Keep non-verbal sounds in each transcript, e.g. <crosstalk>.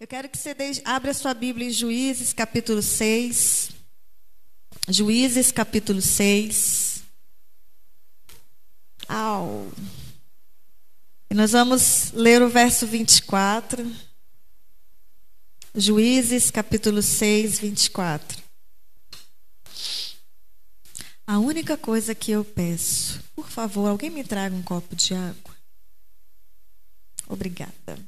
Eu quero que você deixe, abra sua Bíblia em Juízes, capítulo 6. Juízes, capítulo 6. Au. E nós vamos ler o verso 24. Juízes, capítulo 6, 24. A única coisa que eu peço, por favor, alguém me traga um copo de água. Obrigada.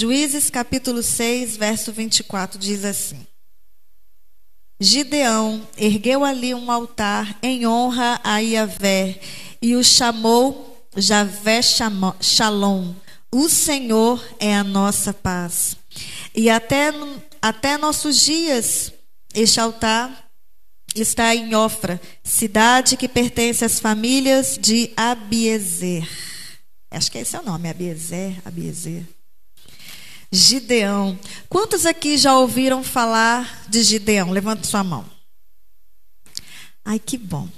Juízes capítulo 6, verso 24 diz assim: Gideão ergueu ali um altar em honra a Iavé e o chamou Javé Shalom. O Senhor é a nossa paz. E até, até nossos dias, este altar está em Ofra, cidade que pertence às famílias de Abiezer. Acho que esse é o nome, Abiezer, Abiezer. Gideão. Quantos aqui já ouviram falar de Gideão? Levanta sua mão. Ai, que bom.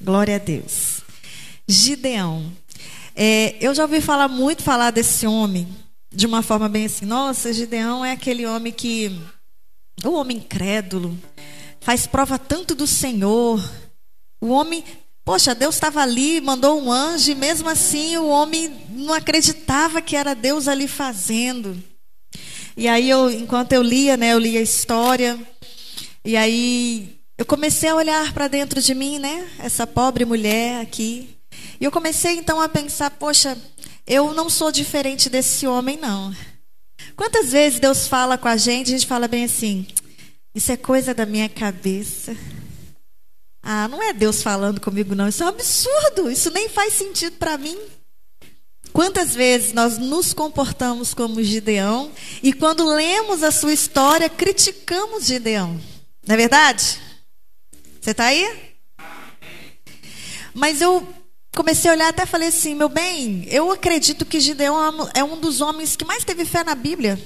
Glória a Deus. Gideão. É, eu já ouvi falar muito falar desse homem de uma forma bem assim. Nossa, Gideão é aquele homem que o homem incrédulo faz prova tanto do Senhor. O homem, poxa, Deus estava ali, mandou um anjo, e mesmo assim o homem não acreditava que era Deus ali fazendo. E aí eu, enquanto eu lia, né, eu lia a história, e aí eu comecei a olhar para dentro de mim, né, essa pobre mulher aqui. E eu comecei então a pensar, poxa, eu não sou diferente desse homem não. Quantas vezes Deus fala com a gente, a gente fala bem assim: Isso é coisa da minha cabeça. Ah, não é Deus falando comigo, não. Isso é um absurdo. Isso nem faz sentido para mim. Quantas vezes nós nos comportamos como Gideão e quando lemos a sua história, criticamos Gideão. Não é verdade? Você está aí? Mas eu comecei a olhar até falei assim, meu bem, eu acredito que Gideão é um dos homens que mais teve fé na Bíblia.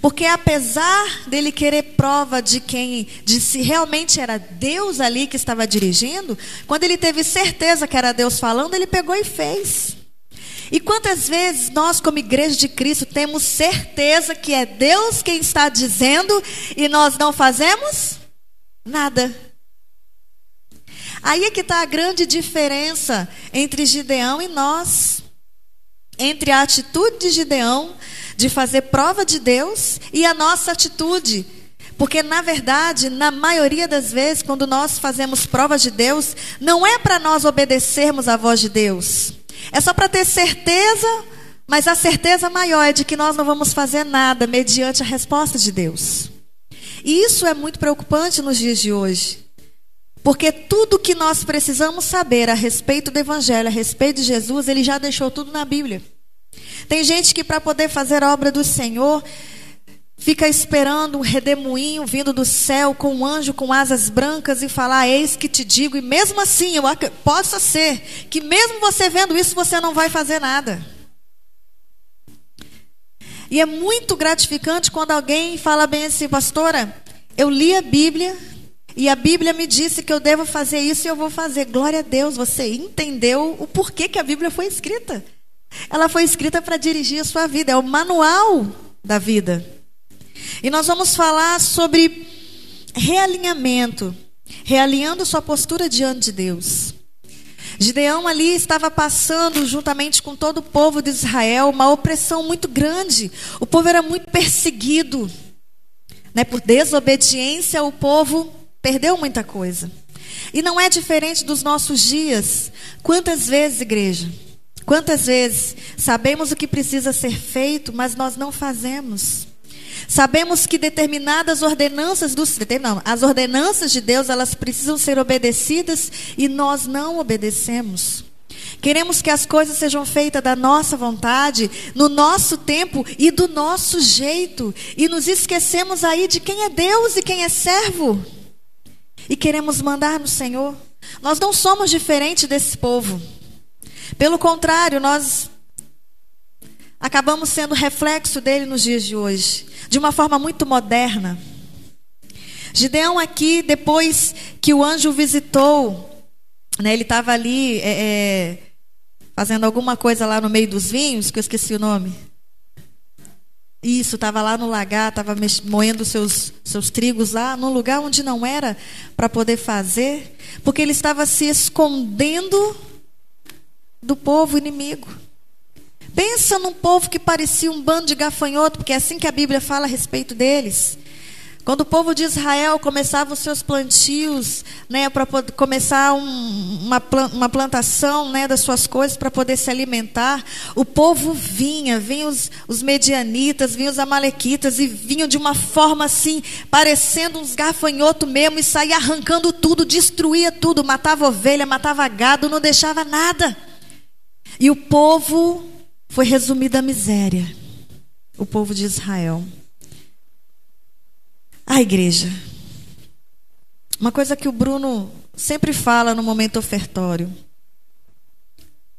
Porque apesar dele querer prova de quem, de se realmente era Deus ali que estava dirigindo, quando ele teve certeza que era Deus falando, ele pegou e fez. E quantas vezes nós, como igreja de Cristo, temos certeza que é Deus quem está dizendo e nós não fazemos nada? Aí é que está a grande diferença entre Gideão e nós. Entre a atitude de Gideão de fazer prova de Deus e a nossa atitude. Porque, na verdade, na maioria das vezes, quando nós fazemos prova de Deus, não é para nós obedecermos à voz de Deus. É só para ter certeza, mas a certeza maior é de que nós não vamos fazer nada mediante a resposta de Deus. E isso é muito preocupante nos dias de hoje. Porque tudo que nós precisamos saber a respeito do Evangelho, a respeito de Jesus, ele já deixou tudo na Bíblia. Tem gente que, para poder fazer a obra do Senhor, fica esperando um redemoinho vindo do céu com um anjo com asas brancas e falar: Eis que te digo, e mesmo assim, eu, possa ser que, mesmo você vendo isso, você não vai fazer nada. E é muito gratificante quando alguém fala bem assim, pastora, eu li a Bíblia e a Bíblia me disse que eu devo fazer isso e eu vou fazer. Glória a Deus, você entendeu o porquê que a Bíblia foi escrita. Ela foi escrita para dirigir a sua vida, é o manual da vida. E nós vamos falar sobre realinhamento, realinhando sua postura diante de Deus. Gideão ali estava passando, juntamente com todo o povo de Israel, uma opressão muito grande. O povo era muito perseguido. Né? Por desobediência, o povo Perdeu muita coisa. E não é diferente dos nossos dias. Quantas vezes, igreja? Quantas vezes sabemos o que precisa ser feito, mas nós não fazemos? Sabemos que determinadas ordenanças do não, as ordenanças de Deus, elas precisam ser obedecidas e nós não obedecemos. Queremos que as coisas sejam feitas da nossa vontade, no nosso tempo e do nosso jeito, e nos esquecemos aí de quem é Deus e quem é servo e queremos mandar no Senhor. Nós não somos diferentes desse povo. Pelo contrário, nós acabamos sendo reflexo dele nos dias de hoje, de uma forma muito moderna. Gideão aqui, depois que o anjo visitou, né, ele estava ali é, é, fazendo alguma coisa lá no meio dos vinhos, que eu esqueci o nome. Isso, estava lá no lagar, estava moendo seus, seus trigos lá, num lugar onde não era para poder fazer, porque ele estava se escondendo do povo inimigo. Pensa num povo que parecia um bando de gafanhoto, porque é assim que a Bíblia fala a respeito deles. Quando o povo de Israel começava os seus plantios, né, para começar um, uma, uma plantação né, das suas coisas para poder se alimentar, o povo vinha, vinham os, os medianitas, vinham os amalequitas e vinham de uma forma assim, parecendo uns gafanhotos mesmo, e saía arrancando tudo, destruía tudo, matava ovelha, matava gado, não deixava nada. E o povo foi resumido à miséria, o povo de Israel. A igreja. Uma coisa que o Bruno sempre fala no momento ofertório.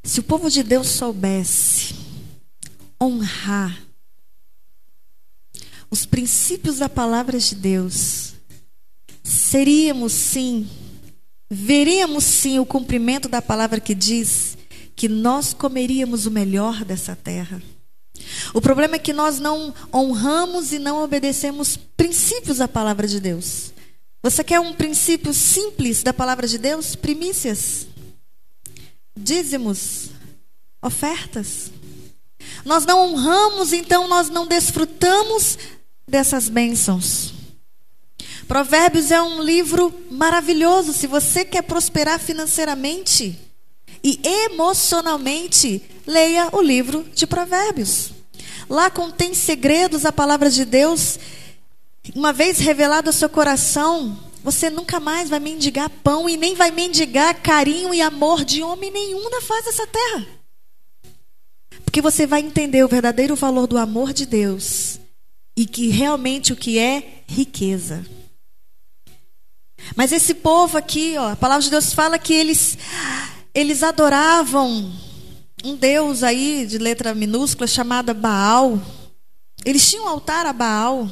Se o povo de Deus soubesse honrar os princípios da palavra de Deus, seríamos sim, veríamos sim o cumprimento da palavra que diz que nós comeríamos o melhor dessa terra. O problema é que nós não honramos e não obedecemos princípios da palavra de Deus. Você quer um princípio simples da palavra de Deus? Primícias, dízimos, ofertas. Nós não honramos, então nós não desfrutamos dessas bênçãos. Provérbios é um livro maravilhoso se você quer prosperar financeiramente e emocionalmente, leia o livro de Provérbios. Lá contém segredos a palavra de Deus. Uma vez revelado ao seu coração, você nunca mais vai mendigar pão e nem vai mendigar carinho e amor de homem nenhum na face dessa terra. Porque você vai entender o verdadeiro valor do amor de Deus e que realmente o que é riqueza. Mas esse povo aqui, ó, a palavra de Deus fala que eles eles adoravam um deus aí de letra minúscula chamada Baal. Eles tinham um altar a Baal.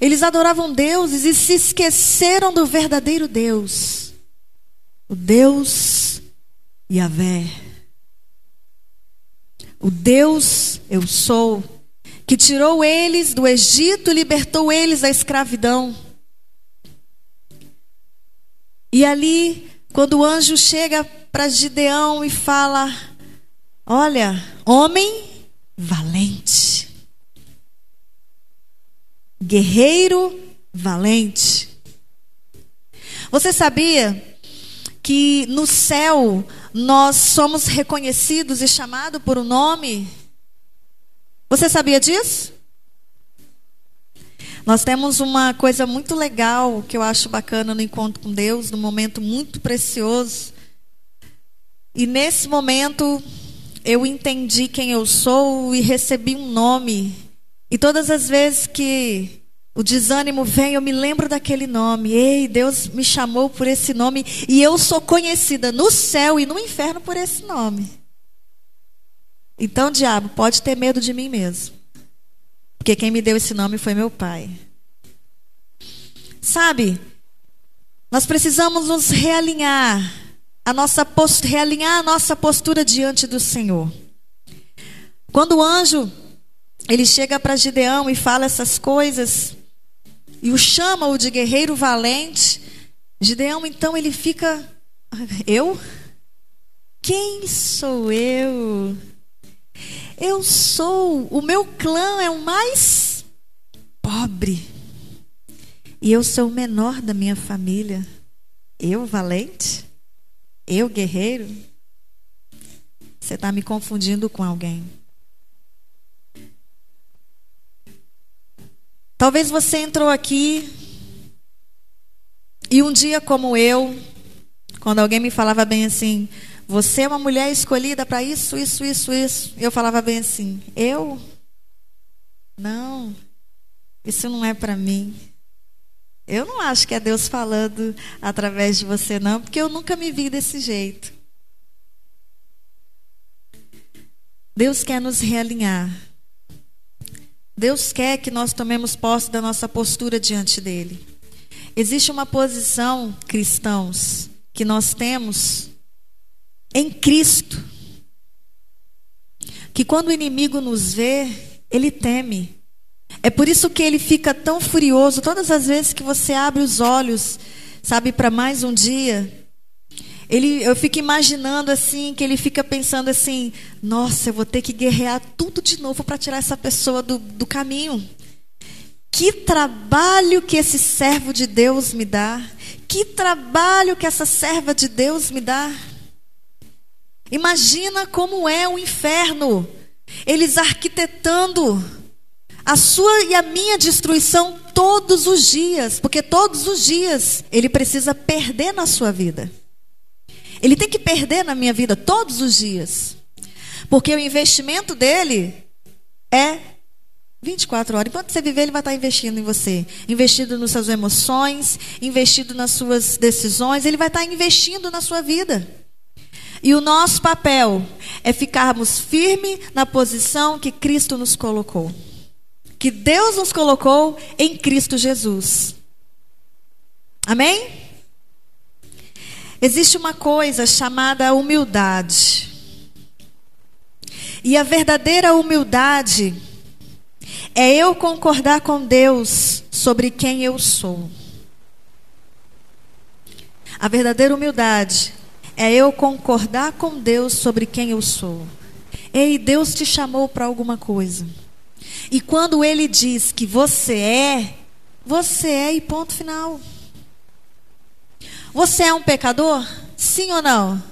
Eles adoravam deuses e se esqueceram do verdadeiro Deus. O Deus Yahvé. O Deus eu sou, que tirou eles do Egito e libertou eles da escravidão. E ali, quando o anjo chega para Gideão e fala: Olha, homem valente, guerreiro valente. Você sabia que no céu nós somos reconhecidos e chamados por um nome? Você sabia disso? Nós temos uma coisa muito legal que eu acho bacana no encontro com Deus, num momento muito precioso. E nesse momento eu entendi quem eu sou e recebi um nome. E todas as vezes que o desânimo vem, eu me lembro daquele nome. Ei, Deus me chamou por esse nome e eu sou conhecida no céu e no inferno por esse nome. Então, diabo, pode ter medo de mim mesmo. Porque quem me deu esse nome foi meu pai. Sabe? Nós precisamos nos realinhar a nossa realinhar a nossa postura diante do Senhor. Quando o anjo ele chega para Gideão e fala essas coisas e o chama o de guerreiro valente, Gideão então ele fica eu? Quem sou eu? Eu sou, o meu clã é o mais pobre. E eu sou o menor da minha família. Eu, valente? Eu, guerreiro? Você está me confundindo com alguém. Talvez você entrou aqui e um dia como eu, quando alguém me falava bem assim, você é uma mulher escolhida para isso, isso, isso, isso, eu falava bem assim, eu? Não, isso não é para mim. Eu não acho que é Deus falando através de você, não, porque eu nunca me vi desse jeito. Deus quer nos realinhar. Deus quer que nós tomemos posse da nossa postura diante dele. Existe uma posição, cristãos, que nós temos em Cristo. Que quando o inimigo nos vê, ele teme. É por isso que ele fica tão furioso todas as vezes que você abre os olhos, sabe, para mais um dia. Ele, eu fico imaginando assim, que ele fica pensando assim: nossa, eu vou ter que guerrear tudo de novo para tirar essa pessoa do, do caminho. Que trabalho que esse servo de Deus me dá. Que trabalho que essa serva de Deus me dá. Imagina como é o inferno. Eles arquitetando a sua e a minha destruição todos os dias, porque todos os dias ele precisa perder na sua vida. Ele tem que perder na minha vida todos os dias. Porque o investimento dele é 24 horas. Enquanto você viver, ele vai estar investindo em você. Investindo nas suas emoções, investindo nas suas decisões, ele vai estar investindo na sua vida. E o nosso papel é ficarmos firmes na posição que Cristo nos colocou. Que Deus nos colocou em Cristo Jesus. Amém? Existe uma coisa chamada humildade. E a verdadeira humildade é eu concordar com Deus sobre quem eu sou. A verdadeira humildade é eu concordar com Deus sobre quem eu sou. Ei, Deus te chamou para alguma coisa. E quando Ele diz que você é, você é e ponto final. Você é um pecador? Sim ou não?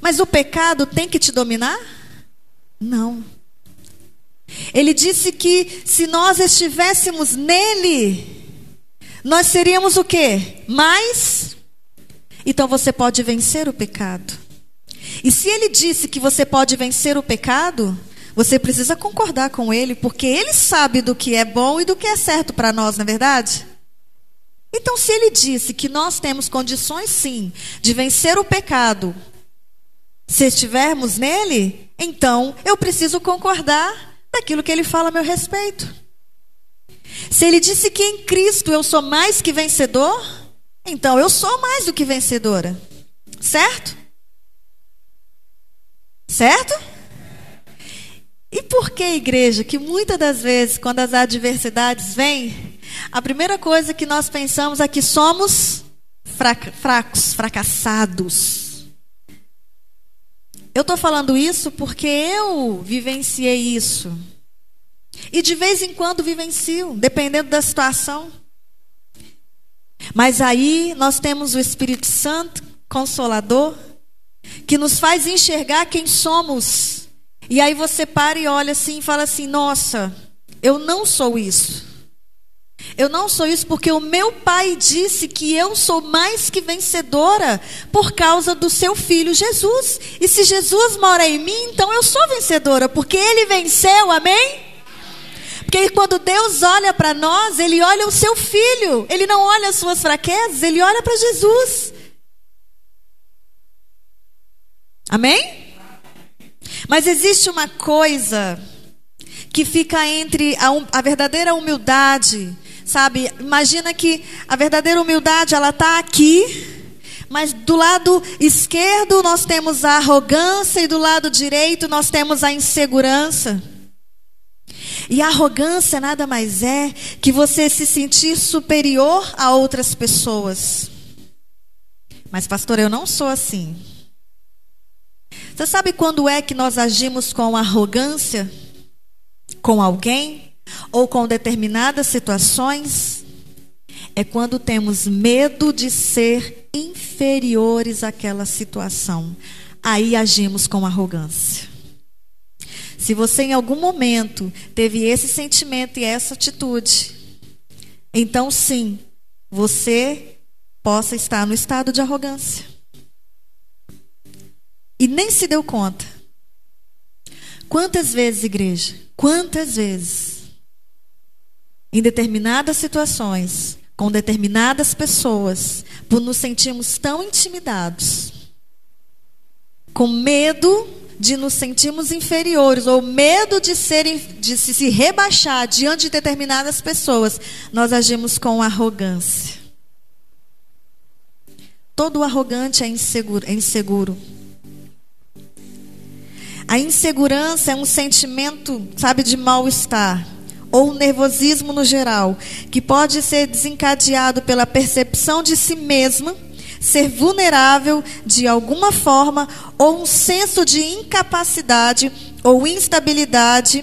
Mas o pecado tem que te dominar? Não. Ele disse que se nós estivéssemos nele, nós seríamos o quê? Mais? Então você pode vencer o pecado. E se ele disse que você pode vencer o pecado, você precisa concordar com ele, porque ele sabe do que é bom e do que é certo para nós, não é verdade? Então, se ele disse que nós temos condições sim de vencer o pecado, se estivermos nele, então eu preciso concordar daquilo que ele fala a meu respeito. Se ele disse que em Cristo eu sou mais que vencedor, então eu sou mais do que vencedora. Certo? Certo? E por que, igreja, que muitas das vezes, quando as adversidades vêm, a primeira coisa que nós pensamos é que somos fracos, fracassados. Eu estou falando isso porque eu vivenciei isso. E de vez em quando vivencio, dependendo da situação. Mas aí nós temos o Espírito Santo, Consolador, que nos faz enxergar quem somos. E aí você para e olha assim e fala assim: nossa, eu não sou isso. Eu não sou isso porque o meu pai disse que eu sou mais que vencedora por causa do seu filho Jesus. E se Jesus mora em mim, então eu sou vencedora, porque ele venceu, amém? Porque quando Deus olha para nós, ele olha o seu filho, ele não olha as suas fraquezas, ele olha para Jesus. Amém? Mas existe uma coisa que fica entre a, a verdadeira humildade Sabe, imagina que a verdadeira humildade ela está aqui, mas do lado esquerdo nós temos a arrogância e do lado direito nós temos a insegurança. E arrogância nada mais é que você se sentir superior a outras pessoas. Mas, pastor, eu não sou assim. Você sabe quando é que nós agimos com arrogância com alguém? ou com determinadas situações, é quando temos medo de ser inferiores àquela situação. Aí agimos com arrogância. Se você em algum momento teve esse sentimento e essa atitude, então sim, você possa estar no estado de arrogância. E nem se deu conta. Quantas vezes, igreja? Quantas vezes em determinadas situações, com determinadas pessoas, por nos sentirmos tão intimidados, com medo de nos sentirmos inferiores ou medo de, ser, de se rebaixar diante de determinadas pessoas, nós agimos com arrogância. Todo arrogante é inseguro. É inseguro. A insegurança é um sentimento, sabe, de mal-estar ou nervosismo no geral, que pode ser desencadeado pela percepção de si mesma ser vulnerável de alguma forma ou um senso de incapacidade ou instabilidade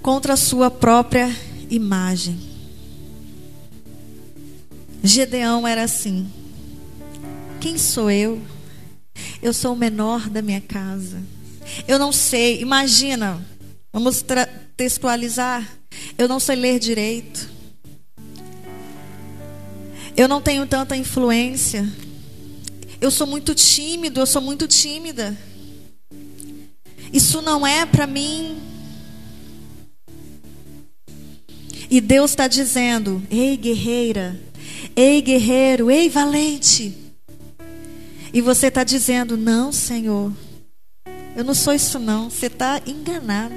contra a sua própria imagem. Gedeão era assim. Quem sou eu? Eu sou o menor da minha casa. Eu não sei, imagina, vamos textualizar. Eu não sei ler direito. Eu não tenho tanta influência. Eu sou muito tímido, eu sou muito tímida. Isso não é para mim. E Deus está dizendo: ei, guerreira, ei, guerreiro, ei, valente. E você está dizendo: não, Senhor, eu não sou isso, não. Você está enganado.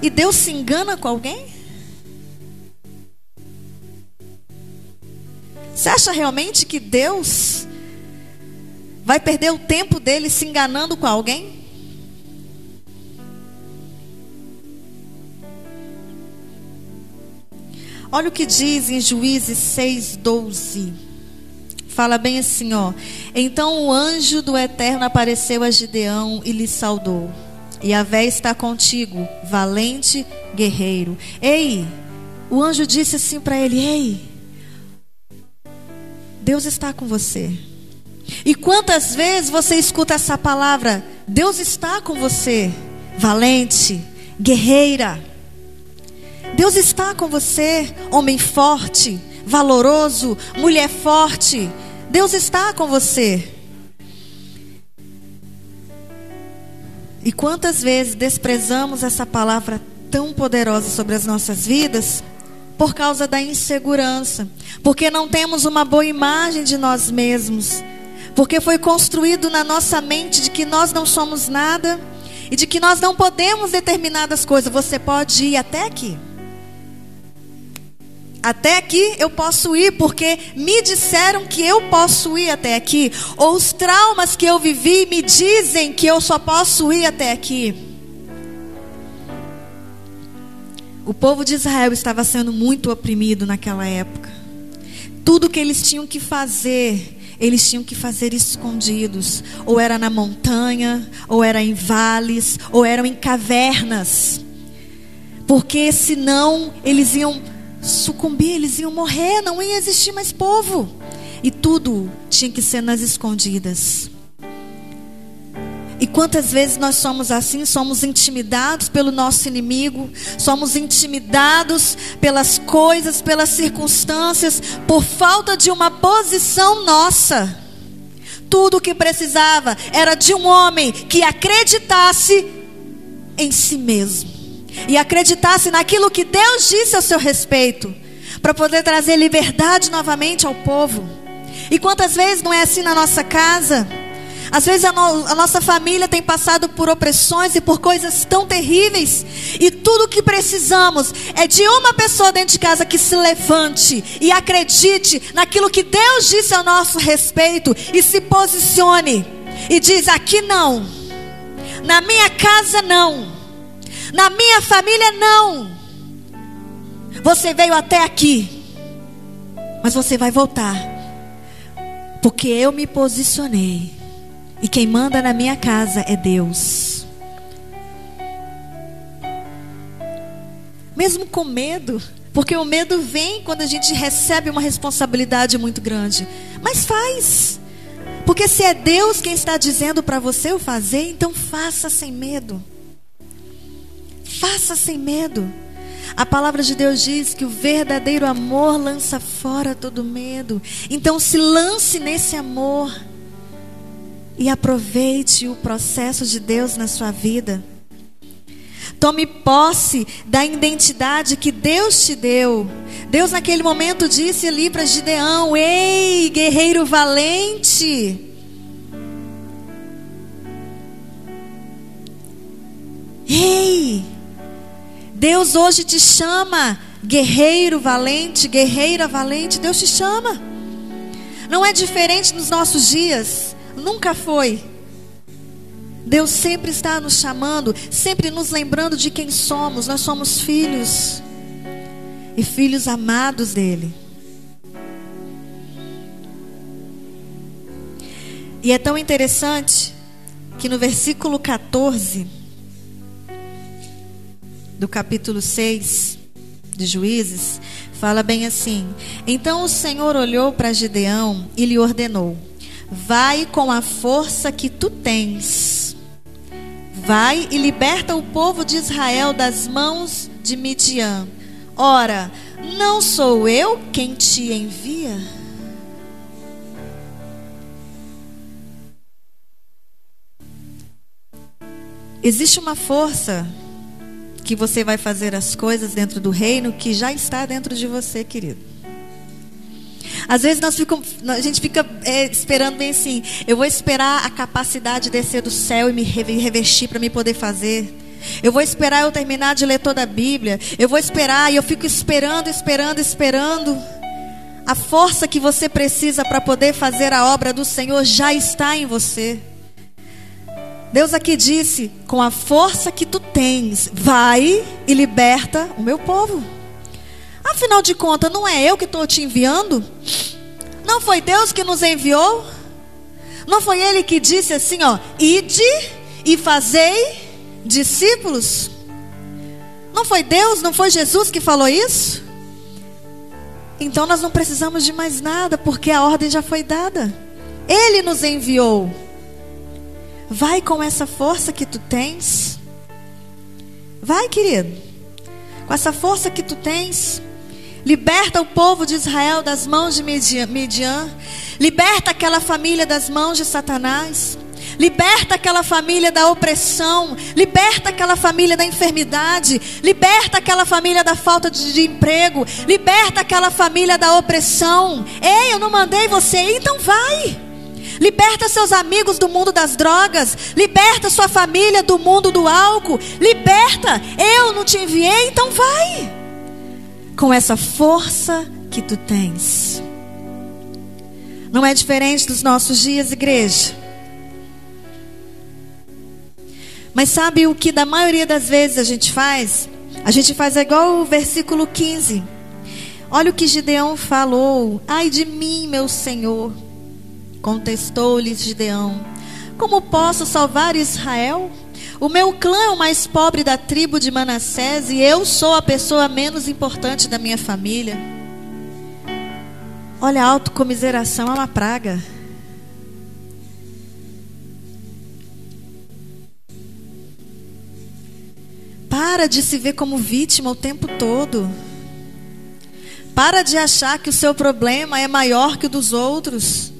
E Deus se engana com alguém? Você acha realmente que Deus vai perder o tempo dele se enganando com alguém? Olha o que diz em Juízes 6:12. Fala bem assim, ó. Então o anjo do Eterno apareceu a Gideão e lhe saudou. E a vé está contigo, valente guerreiro. Ei, o anjo disse assim para ele: Ei, Deus está com você. E quantas vezes você escuta essa palavra? Deus está com você, valente, guerreira. Deus está com você, homem forte, valoroso, mulher forte. Deus está com você. E quantas vezes desprezamos essa palavra tão poderosa sobre as nossas vidas? Por causa da insegurança, porque não temos uma boa imagem de nós mesmos, porque foi construído na nossa mente de que nós não somos nada e de que nós não podemos determinadas coisas. Você pode ir até aqui. Até aqui eu posso ir porque me disseram que eu posso ir até aqui, ou os traumas que eu vivi me dizem que eu só posso ir até aqui. O povo de Israel estava sendo muito oprimido naquela época. Tudo que eles tinham que fazer, eles tinham que fazer escondidos. Ou era na montanha, ou era em vales, ou eram em cavernas. Porque senão eles iam sucumbir, eles iam morrer, não ia existir mais povo. E tudo tinha que ser nas escondidas. E quantas vezes nós somos assim, somos intimidados pelo nosso inimigo, somos intimidados pelas coisas, pelas circunstâncias, por falta de uma posição nossa. Tudo o que precisava era de um homem que acreditasse em si mesmo e acreditasse naquilo que Deus disse ao seu respeito, para poder trazer liberdade novamente ao povo. E quantas vezes não é assim na nossa casa? Às vezes a, no, a, nossa família tem passado por opressões e por coisas tão terríveis, e tudo que precisamos é de uma pessoa dentro de casa que se levante e acredite naquilo que Deus disse ao nosso respeito e se posicione e diz: aqui não, na minha casa não, na minha família não. Você veio até aqui, mas você vai voltar, porque eu me posicionei. E quem manda na minha casa é Deus. Mesmo com medo, porque o medo vem quando a gente recebe uma responsabilidade muito grande. Mas faz. Porque se é Deus quem está dizendo para você o fazer, então faça sem medo. Faça sem medo. A palavra de Deus diz que o verdadeiro amor lança fora todo medo. Então se lance nesse amor e aproveite o processo de Deus na sua vida. Tome posse da identidade que Deus te deu. Deus, naquele momento, disse ali para Gideão: Ei, guerreiro valente. Ei, Deus hoje te chama, guerreiro valente, guerreira valente. Deus te chama. Não é diferente nos nossos dias. Nunca foi. Deus sempre está nos chamando, sempre nos lembrando de quem somos. Nós somos filhos e filhos amados dele. E é tão interessante que no versículo 14 do capítulo 6 de Juízes, fala bem assim: Então o Senhor olhou para Gideão e lhe ordenou: Vai com a força que tu tens Vai e liberta o povo de Israel das mãos de Midian. Ora, não sou eu quem te envia? Existe uma força que você vai fazer as coisas dentro do reino que já está dentro de você, querido. Às vezes nós ficamos, a gente fica é, esperando bem assim. Eu vou esperar a capacidade descer do céu e me revestir para me poder fazer. Eu vou esperar eu terminar de ler toda a Bíblia. Eu vou esperar e eu fico esperando, esperando, esperando. A força que você precisa para poder fazer a obra do Senhor já está em você. Deus aqui disse: com a força que tu tens, vai e liberta o meu povo. Afinal de contas, não é eu que estou te enviando? Não foi Deus que nos enviou? Não foi Ele que disse assim, ó, ide e fazei discípulos? Não foi Deus, não foi Jesus que falou isso? Então nós não precisamos de mais nada, porque a ordem já foi dada. Ele nos enviou. Vai com essa força que tu tens. Vai, querido. Com essa força que tu tens. Liberta o povo de Israel das mãos de Midian. Liberta aquela família das mãos de Satanás. Liberta aquela família da opressão. Liberta aquela família da enfermidade. Liberta aquela família da falta de, de emprego. Liberta aquela família da opressão. Ei, eu não mandei você então vai. Liberta seus amigos do mundo das drogas. Liberta sua família do mundo do álcool. Liberta. Eu não te enviei, então vai com essa força que tu tens. Não é diferente dos nossos dias, igreja. Mas sabe o que da maioria das vezes a gente faz? A gente faz igual o versículo 15. Olha o que Gideão falou. Ai de mim, meu Senhor. Contestou-lhes Gideão: Como posso salvar Israel? O meu clã é o mais pobre da tribo de Manassés e eu sou a pessoa menos importante da minha família. Olha, a autocomiseração é uma praga. Para de se ver como vítima o tempo todo. Para de achar que o seu problema é maior que o dos outros.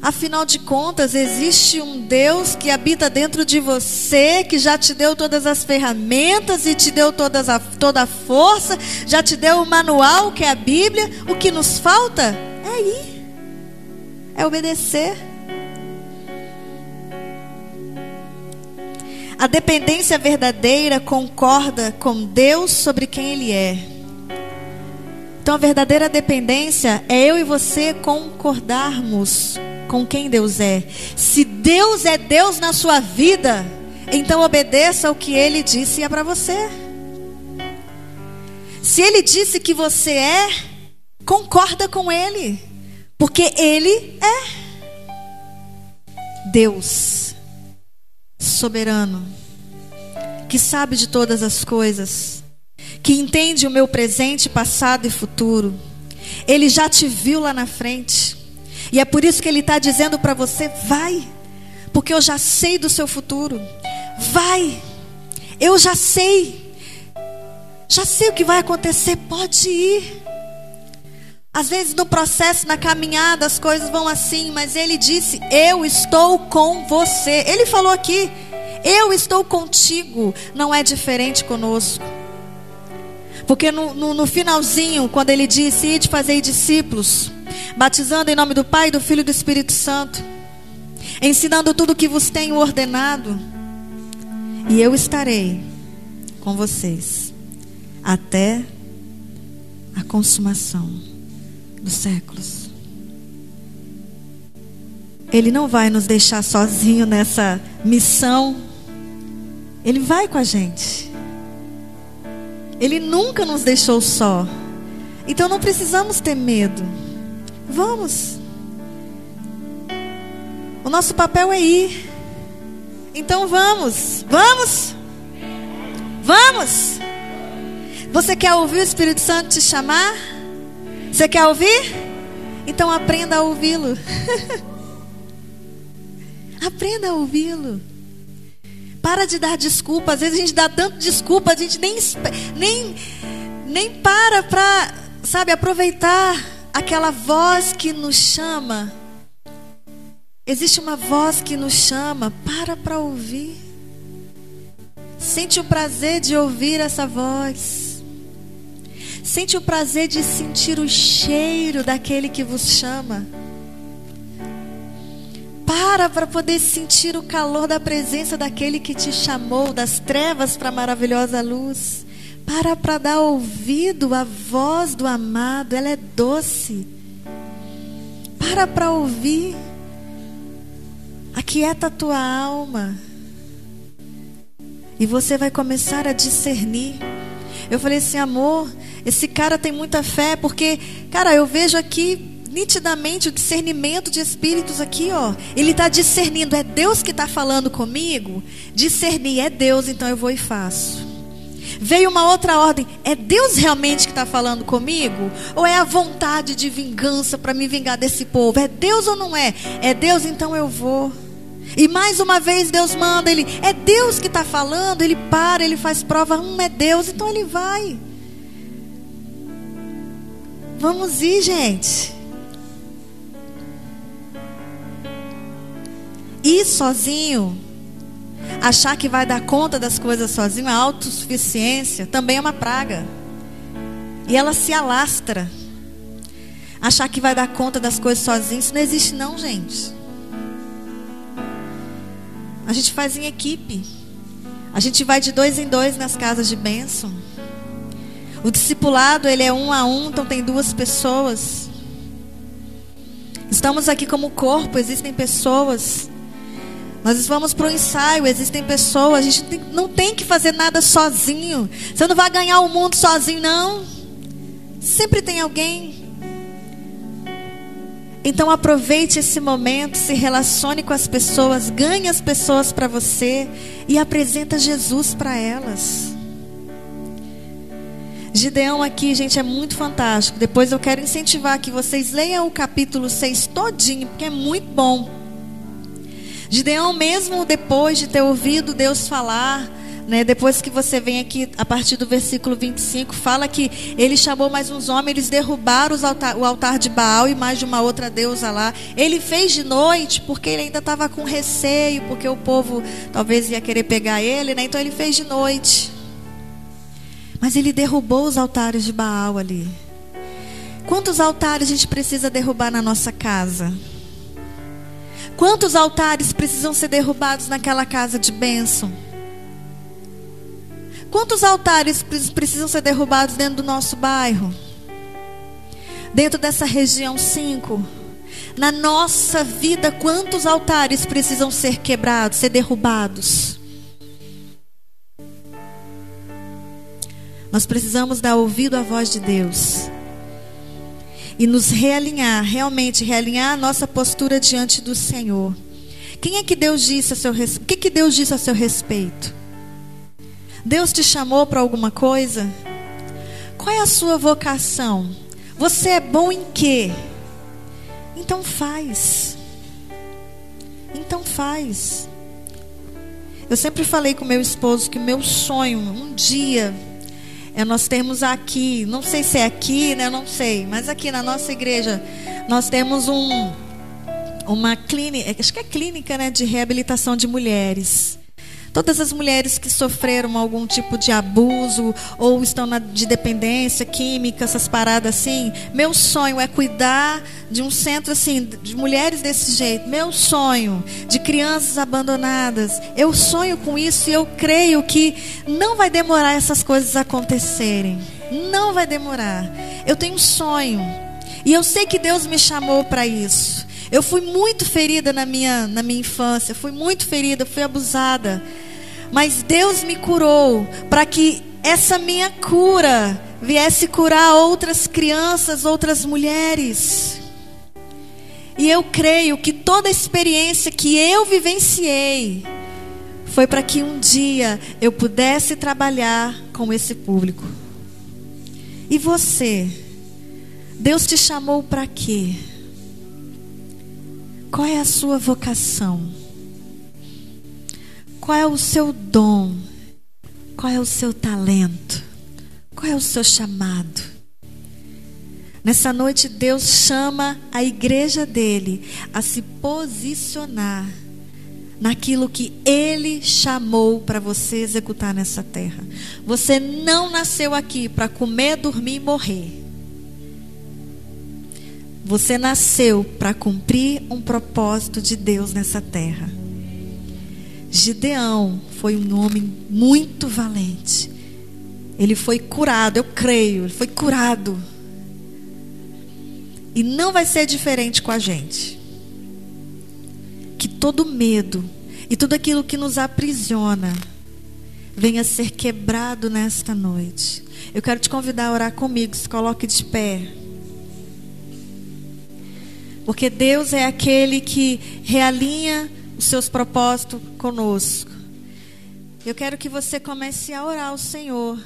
Afinal de contas, existe um Deus que habita dentro de você, que já te deu todas as ferramentas e te deu todas a, toda a força, já te deu o manual que é a Bíblia. O que nos falta é ir, é obedecer. A dependência verdadeira concorda com Deus sobre quem Ele é. Então, a verdadeira dependência é eu e você concordarmos com quem Deus é. Se Deus é Deus na sua vida, então obedeça o que ele disse é para você. Se ele disse que você é, concorda com ele, porque ele é Deus soberano, que sabe de todas as coisas, que entende o meu presente, passado e futuro. Ele já te viu lá na frente. E é por isso que Ele está dizendo para você: vai, porque eu já sei do seu futuro. Vai, eu já sei, já sei o que vai acontecer, pode ir. Às vezes no processo, na caminhada, as coisas vão assim, mas Ele disse: Eu estou com você. Ele falou aqui: Eu estou contigo. Não é diferente conosco. Porque no, no, no finalzinho, quando Ele disse: Ide fazer discípulos batizando em nome do Pai, do Filho e do Espírito Santo, ensinando tudo o que vos tenho ordenado, e eu estarei com vocês até a consumação dos séculos. Ele não vai nos deixar sozinho nessa missão. Ele vai com a gente. Ele nunca nos deixou só. Então não precisamos ter medo. Vamos. O nosso papel é ir. Então vamos. Vamos. Vamos. Você quer ouvir o Espírito Santo te chamar? Você quer ouvir? Então aprenda a ouvi-lo. <laughs> aprenda a ouvi-lo. Para de dar desculpa. Às vezes a gente dá tanto desculpa, a gente nem, nem, nem para para, sabe, aproveitar aquela voz que nos chama. Existe uma voz que nos chama. Para para ouvir. Sente o prazer de ouvir essa voz. Sente o prazer de sentir o cheiro daquele que vos chama. Para para poder sentir o calor da presença daquele que te chamou das trevas para a maravilhosa luz. Para para dar ouvido à voz do amado, ela é doce. Para para ouvir. Aquieta a tua alma. E você vai começar a discernir. Eu falei assim, amor, esse cara tem muita fé, porque, cara, eu vejo aqui nitidamente o discernimento de espíritos aqui, ó. Ele está discernindo, é Deus que está falando comigo? Discernir, é Deus, então eu vou e faço. Veio uma outra ordem, é Deus realmente que está falando comigo? Ou é a vontade de vingança para me vingar desse povo? É Deus ou não é? É Deus, então eu vou. E mais uma vez Deus manda, ele é Deus que está falando, ele para, ele faz prova, hum, é Deus, então ele vai. Vamos ir, gente. ir sozinho, achar que vai dar conta das coisas sozinho, a autossuficiência também é uma praga. E ela se alastra. Achar que vai dar conta das coisas sozinho, isso não existe não, gente. A gente faz em equipe. A gente vai de dois em dois nas casas de bênção. O discipulado, ele é um a um, então tem duas pessoas. Estamos aqui como corpo, existem pessoas nós vamos para o ensaio, existem pessoas, a gente tem, não tem que fazer nada sozinho. Você não vai ganhar o mundo sozinho, não. Sempre tem alguém. Então aproveite esse momento, se relacione com as pessoas, ganhe as pessoas para você e apresenta Jesus para elas. Gideão aqui, gente, é muito fantástico. Depois eu quero incentivar que vocês leiam o capítulo 6 todinho, porque é muito bom. Gideão, mesmo depois de ter ouvido Deus falar, né, depois que você vem aqui, a partir do versículo 25, fala que ele chamou mais uns homens, eles derrubaram altar, o altar de Baal e mais de uma outra deusa lá. Ele fez de noite, porque ele ainda estava com receio, porque o povo talvez ia querer pegar ele, né? então ele fez de noite. Mas ele derrubou os altares de Baal ali. Quantos altares a gente precisa derrubar na nossa casa? Quantos altares precisam ser derrubados naquela casa de bênção? Quantos altares precisam ser derrubados dentro do nosso bairro? Dentro dessa região 5? Na nossa vida, quantos altares precisam ser quebrados, ser derrubados? Nós precisamos dar ouvido à voz de Deus e nos realinhar, realmente realinhar a nossa postura diante do Senhor. Quem é que Deus disse a seu respeito? O que, que Deus disse a seu respeito? Deus te chamou para alguma coisa? Qual é a sua vocação? Você é bom em quê? Então faz. Então faz. Eu sempre falei com meu esposo que meu sonho um dia é nós temos aqui, não sei se é aqui, né? Não sei, mas aqui na nossa igreja nós temos um uma clínica, acho que é clínica, né, de reabilitação de mulheres. Todas as mulheres que sofreram algum tipo de abuso ou estão na, de dependência química, essas paradas assim, meu sonho é cuidar de um centro assim, de mulheres desse jeito. Meu sonho de crianças abandonadas. Eu sonho com isso e eu creio que não vai demorar essas coisas acontecerem. Não vai demorar. Eu tenho um sonho. E eu sei que Deus me chamou para isso. Eu fui muito ferida na minha, na minha infância, fui muito ferida, fui abusada. Mas Deus me curou para que essa minha cura viesse curar outras crianças, outras mulheres. E eu creio que toda a experiência que eu vivenciei foi para que um dia eu pudesse trabalhar com esse público. E você? Deus te chamou para quê? Qual é a sua vocação? Qual é o seu dom? Qual é o seu talento? Qual é o seu chamado? Nessa noite, Deus chama a igreja dele a se posicionar naquilo que ele chamou para você executar nessa terra. Você não nasceu aqui para comer, dormir e morrer. Você nasceu para cumprir um propósito de Deus nessa terra. Gideão foi um homem muito valente. Ele foi curado, eu creio, ele foi curado. E não vai ser diferente com a gente. Que todo medo e tudo aquilo que nos aprisiona venha ser quebrado nesta noite. Eu quero te convidar a orar comigo, se coloque de pé. Porque Deus é aquele que realinha os seus propósitos conosco. Eu quero que você comece a orar ao Senhor.